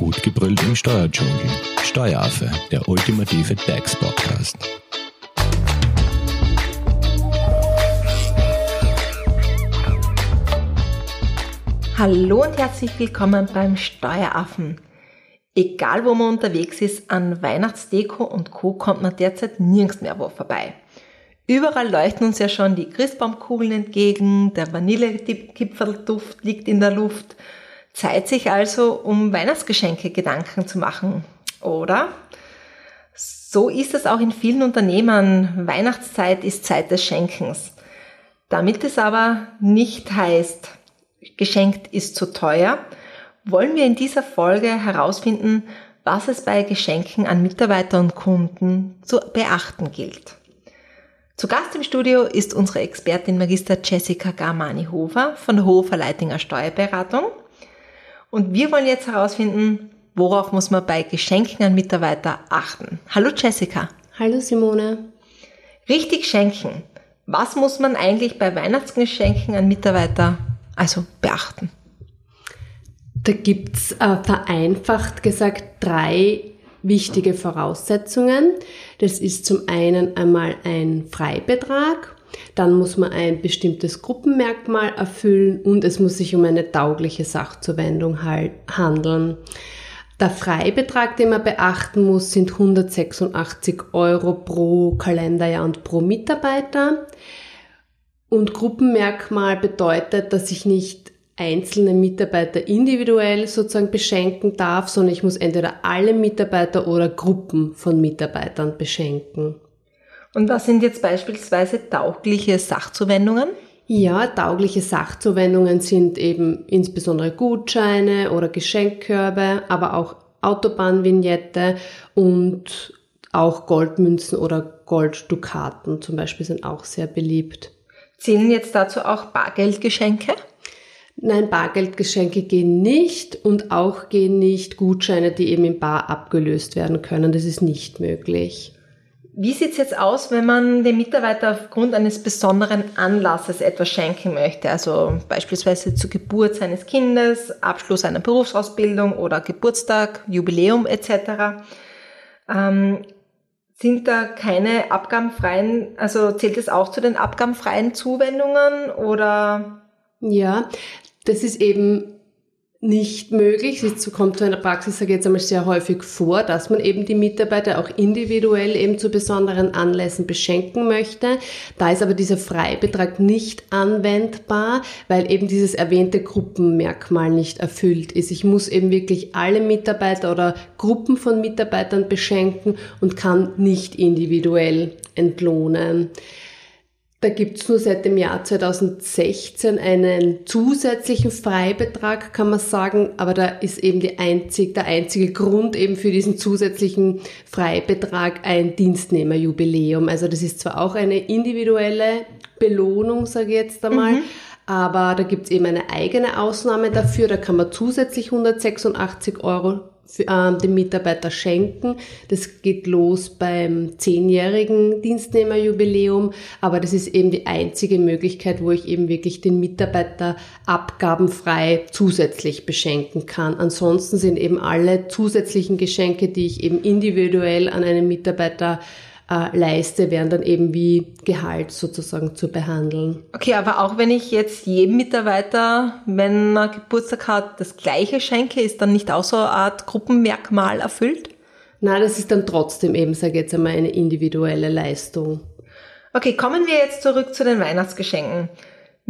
Gut gebrüllt im Steuerdschungel. Steueraffe, der ultimative DAX-Podcast. Hallo und herzlich willkommen beim Steueraffen. Egal wo man unterwegs ist, an Weihnachtsdeko und Co. kommt man derzeit nirgends mehr wo vorbei. Überall leuchten uns ja schon die Christbaumkugeln entgegen, der Vanillekipfelduft liegt in der Luft. Zeit sich also, um Weihnachtsgeschenke Gedanken zu machen, oder? So ist es auch in vielen Unternehmen. Weihnachtszeit ist Zeit des Schenkens. Damit es aber nicht heißt, geschenkt ist zu teuer, wollen wir in dieser Folge herausfinden, was es bei Geschenken an Mitarbeiter und Kunden zu beachten gilt. Zu Gast im Studio ist unsere Expertin Magister Jessica Garmani-Hofer von Hofer Leitinger Steuerberatung. Und wir wollen jetzt herausfinden, worauf muss man bei Geschenken an Mitarbeiter achten. Hallo Jessica. Hallo Simone. Richtig schenken. Was muss man eigentlich bei Weihnachtsgeschenken an Mitarbeiter also beachten? Da gibt's äh, vereinfacht gesagt drei wichtige Voraussetzungen. Das ist zum einen einmal ein Freibetrag, dann muss man ein bestimmtes Gruppenmerkmal erfüllen und es muss sich um eine taugliche Sachzuwendung handeln. Der Freibetrag, den man beachten muss, sind 186 Euro pro Kalenderjahr und pro Mitarbeiter. Und Gruppenmerkmal bedeutet, dass ich nicht einzelne Mitarbeiter individuell sozusagen beschenken darf, sondern ich muss entweder alle Mitarbeiter oder Gruppen von Mitarbeitern beschenken. Und was sind jetzt beispielsweise taugliche Sachzuwendungen? Ja, taugliche Sachzuwendungen sind eben insbesondere Gutscheine oder Geschenkkörbe, aber auch Autobahnvignette und auch Goldmünzen oder Golddukaten zum Beispiel sind auch sehr beliebt. Zählen jetzt dazu auch Bargeldgeschenke? Nein, Bargeldgeschenke gehen nicht und auch gehen nicht Gutscheine, die eben in Bar abgelöst werden können. Das ist nicht möglich. Wie sieht's jetzt aus, wenn man dem Mitarbeiter aufgrund eines besonderen Anlasses etwas schenken möchte? Also beispielsweise zur Geburt seines Kindes, Abschluss einer Berufsausbildung oder Geburtstag, Jubiläum etc. Ähm, sind da keine abgabenfreien, also zählt es auch zu den abgabenfreien Zuwendungen oder? Ja, das ist eben nicht möglich. Es kommt zu einer Praxis, sage ich jetzt einmal, sehr häufig vor, dass man eben die Mitarbeiter auch individuell eben zu besonderen Anlässen beschenken möchte. Da ist aber dieser Freibetrag nicht anwendbar, weil eben dieses erwähnte Gruppenmerkmal nicht erfüllt ist. Ich muss eben wirklich alle Mitarbeiter oder Gruppen von Mitarbeitern beschenken und kann nicht individuell entlohnen. Da gibt's nur seit dem Jahr 2016 einen zusätzlichen Freibetrag, kann man sagen, aber da ist eben die einzig, der einzige Grund eben für diesen zusätzlichen Freibetrag ein Dienstnehmerjubiläum. Also das ist zwar auch eine individuelle Belohnung, sage ich jetzt einmal, mhm. aber da gibt's eben eine eigene Ausnahme dafür, da kann man zusätzlich 186 Euro dem Mitarbeiter schenken. Das geht los beim zehnjährigen Dienstnehmerjubiläum, aber das ist eben die einzige Möglichkeit, wo ich eben wirklich den Mitarbeiter abgabenfrei zusätzlich beschenken kann. Ansonsten sind eben alle zusätzlichen Geschenke, die ich eben individuell an einen Mitarbeiter äh, leiste, werden dann eben wie Gehalt sozusagen zu behandeln. Okay, aber auch wenn ich jetzt jedem Mitarbeiter, wenn er Geburtstag hat, das gleiche schenke, ist dann nicht auch so eine Art Gruppenmerkmal erfüllt? Nein, das ist dann trotzdem eben, sage ich jetzt einmal, eine individuelle Leistung. Okay, kommen wir jetzt zurück zu den Weihnachtsgeschenken.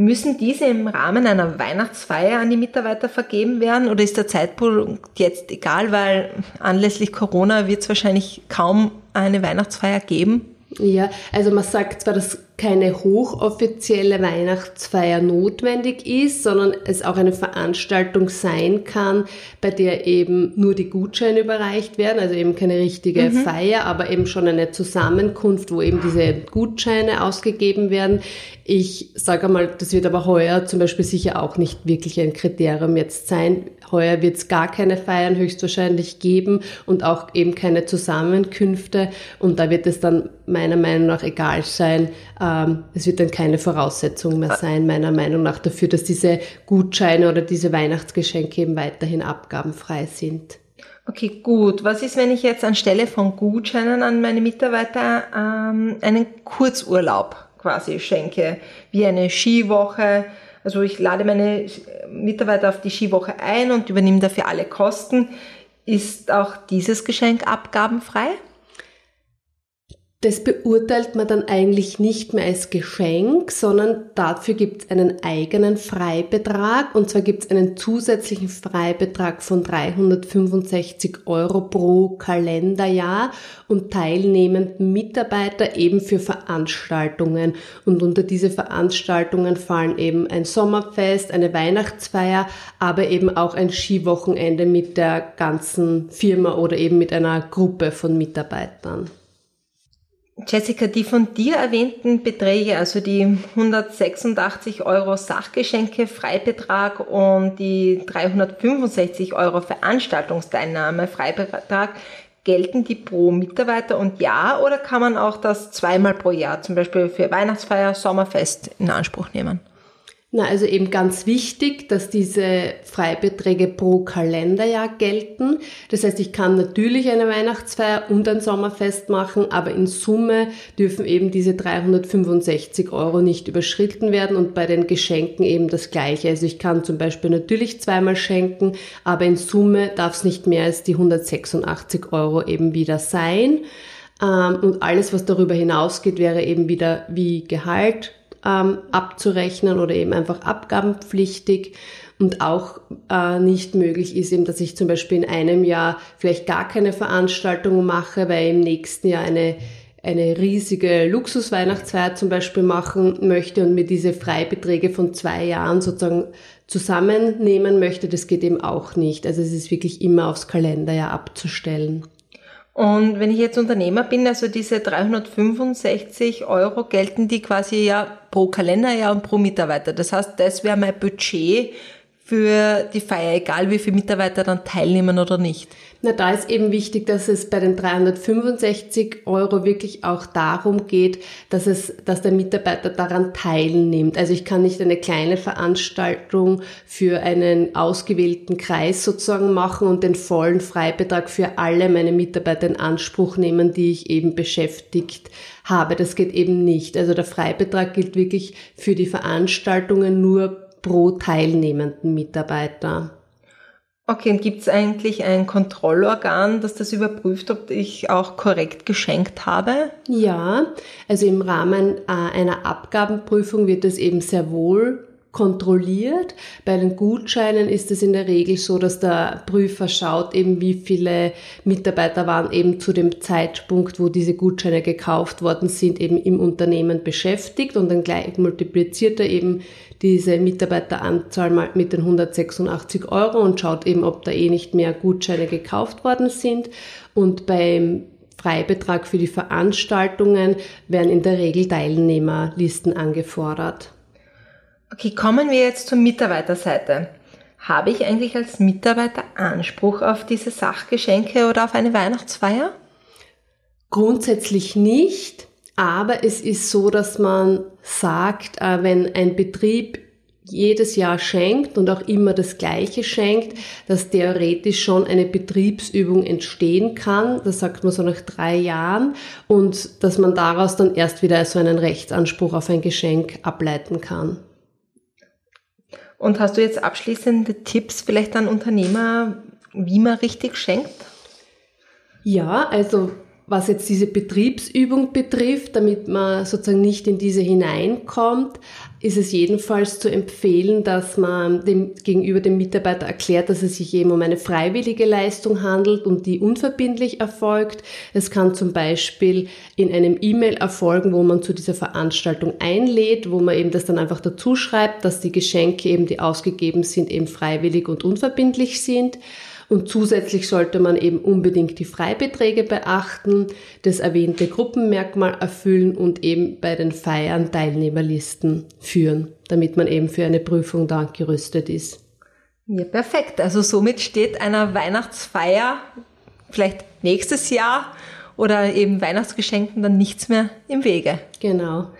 Müssen diese im Rahmen einer Weihnachtsfeier an die Mitarbeiter vergeben werden oder ist der Zeitpunkt jetzt egal, weil anlässlich Corona wird es wahrscheinlich kaum eine Weihnachtsfeier geben? Ja, also man sagt zwar, dass keine hochoffizielle Weihnachtsfeier notwendig ist, sondern es auch eine Veranstaltung sein kann, bei der eben nur die Gutscheine überreicht werden, also eben keine richtige mhm. Feier, aber eben schon eine Zusammenkunft, wo eben diese Gutscheine ausgegeben werden. Ich sage mal, das wird aber heuer zum Beispiel sicher auch nicht wirklich ein Kriterium jetzt sein. Heuer wird es gar keine Feiern höchstwahrscheinlich geben und auch eben keine Zusammenkünfte. Und da wird es dann meiner Meinung nach egal sein, ähm, es wird dann keine Voraussetzung mehr sein, meiner Meinung nach, dafür, dass diese Gutscheine oder diese Weihnachtsgeschenke eben weiterhin abgabenfrei sind. Okay, gut. Was ist, wenn ich jetzt anstelle von Gutscheinen an meine Mitarbeiter ähm, einen Kurzurlaub quasi schenke, wie eine Skiwoche? Also ich lade meine Mitarbeiter auf die Skiwoche ein und übernehme dafür alle Kosten. Ist auch dieses Geschenk abgabenfrei? Das beurteilt man dann eigentlich nicht mehr als Geschenk, sondern dafür gibt es einen eigenen Freibetrag. Und zwar gibt es einen zusätzlichen Freibetrag von 365 Euro pro Kalenderjahr und teilnehmenden Mitarbeiter eben für Veranstaltungen. Und unter diese Veranstaltungen fallen eben ein Sommerfest, eine Weihnachtsfeier, aber eben auch ein Skiwochenende mit der ganzen Firma oder eben mit einer Gruppe von Mitarbeitern. Jessica, die von dir erwähnten Beträge, also die 186 Euro Sachgeschenke Freibetrag und die 365 Euro Veranstaltungsteilnahme Freibetrag, gelten die pro Mitarbeiter und Jahr oder kann man auch das zweimal pro Jahr, zum Beispiel für Weihnachtsfeier, Sommerfest in Anspruch nehmen? Na, also eben ganz wichtig, dass diese Freibeträge pro Kalenderjahr gelten. Das heißt, ich kann natürlich eine Weihnachtsfeier und ein Sommerfest machen, aber in Summe dürfen eben diese 365 Euro nicht überschritten werden und bei den Geschenken eben das Gleiche. Also ich kann zum Beispiel natürlich zweimal schenken, aber in Summe darf es nicht mehr als die 186 Euro eben wieder sein. Ähm, und alles, was darüber hinausgeht, wäre eben wieder wie Gehalt ähm, abzurechnen oder eben einfach abgabenpflichtig. Und auch äh, nicht möglich ist eben, dass ich zum Beispiel in einem Jahr vielleicht gar keine Veranstaltung mache, weil im nächsten Jahr eine eine riesige Luxusweihnachtsfeier zum Beispiel machen möchte und mir diese Freibeträge von zwei Jahren sozusagen zusammennehmen möchte, das geht eben auch nicht. Also es ist wirklich immer aufs Kalenderjahr abzustellen. Und wenn ich jetzt Unternehmer bin, also diese 365 Euro gelten die quasi ja pro Kalenderjahr und pro Mitarbeiter. Das heißt, das wäre mein Budget für die Feier, egal wie viele Mitarbeiter dann teilnehmen oder nicht. Na, da ist eben wichtig, dass es bei den 365 Euro wirklich auch darum geht, dass es, dass der Mitarbeiter daran teilnimmt. Also ich kann nicht eine kleine Veranstaltung für einen ausgewählten Kreis sozusagen machen und den vollen Freibetrag für alle meine Mitarbeiter in Anspruch nehmen, die ich eben beschäftigt habe. Das geht eben nicht. Also der Freibetrag gilt wirklich für die Veranstaltungen nur pro teilnehmenden Mitarbeiter. Okay, und gibt es eigentlich ein Kontrollorgan, das das überprüft, ob ich auch korrekt geschenkt habe? Ja, also im Rahmen äh, einer Abgabenprüfung wird das eben sehr wohl kontrolliert. Bei den Gutscheinen ist es in der Regel so, dass der Prüfer schaut eben, wie viele Mitarbeiter waren eben zu dem Zeitpunkt, wo diese Gutscheine gekauft worden sind, eben im Unternehmen beschäftigt und dann gleich multipliziert er eben diese Mitarbeiteranzahl mal mit den 186 Euro und schaut eben, ob da eh nicht mehr Gutscheine gekauft worden sind. Und beim Freibetrag für die Veranstaltungen werden in der Regel Teilnehmerlisten angefordert. Okay, kommen wir jetzt zur Mitarbeiterseite. Habe ich eigentlich als Mitarbeiter Anspruch auf diese Sachgeschenke oder auf eine Weihnachtsfeier? Grundsätzlich nicht. Aber es ist so, dass man sagt, äh, wenn ein Betrieb jedes Jahr schenkt und auch immer das Gleiche schenkt, dass theoretisch schon eine Betriebsübung entstehen kann. Das sagt man so nach drei Jahren und dass man daraus dann erst wieder so einen Rechtsanspruch auf ein Geschenk ableiten kann. Und hast du jetzt abschließende Tipps vielleicht an Unternehmer, wie man richtig schenkt? Ja, also was jetzt diese Betriebsübung betrifft, damit man sozusagen nicht in diese hineinkommt, ist es jedenfalls zu empfehlen, dass man dem, gegenüber dem Mitarbeiter erklärt, dass es sich eben um eine freiwillige Leistung handelt und die unverbindlich erfolgt. Es kann zum Beispiel in einem E-Mail erfolgen, wo man zu dieser Veranstaltung einlädt, wo man eben das dann einfach dazu schreibt, dass die Geschenke eben, die ausgegeben sind, eben freiwillig und unverbindlich sind. Und zusätzlich sollte man eben unbedingt die Freibeträge beachten, das erwähnte Gruppenmerkmal erfüllen und eben bei den Feiern Teilnehmerlisten führen, damit man eben für eine Prüfung da gerüstet ist. Ja, perfekt. Also somit steht einer Weihnachtsfeier vielleicht nächstes Jahr oder eben Weihnachtsgeschenken dann nichts mehr im Wege. Genau.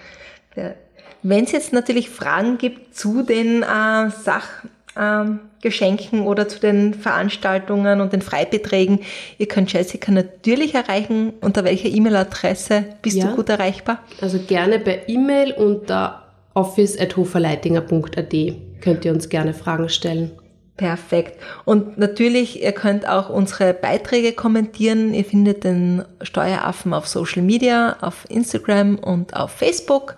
Wenn es jetzt natürlich Fragen gibt zu den äh, Sach ähm, Geschenken oder zu den Veranstaltungen und den Freibeträgen. Ihr könnt Jessica natürlich erreichen. Unter welcher E-Mail-Adresse bist ja. du gut erreichbar? Also gerne per E-Mail unter office.hoferleitinger.at könnt ihr uns gerne Fragen stellen. Perfekt. Und natürlich, ihr könnt auch unsere Beiträge kommentieren. Ihr findet den Steueraffen auf Social Media, auf Instagram und auf Facebook.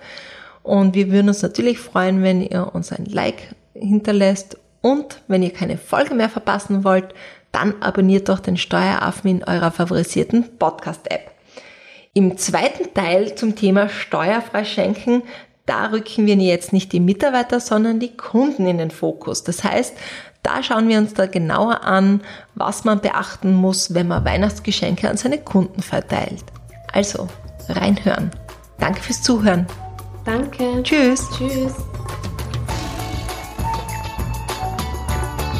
Und wir würden uns natürlich freuen, wenn ihr uns ein Like hinterlässt. Und wenn ihr keine Folge mehr verpassen wollt, dann abonniert doch den Steueraffen in eurer favorisierten Podcast-App. Im zweiten Teil zum Thema steuerfrei schenken, da rücken wir jetzt nicht die Mitarbeiter, sondern die Kunden in den Fokus. Das heißt, da schauen wir uns da genauer an, was man beachten muss, wenn man Weihnachtsgeschenke an seine Kunden verteilt. Also, reinhören. Danke fürs Zuhören. Danke. Tschüss. Tschüss.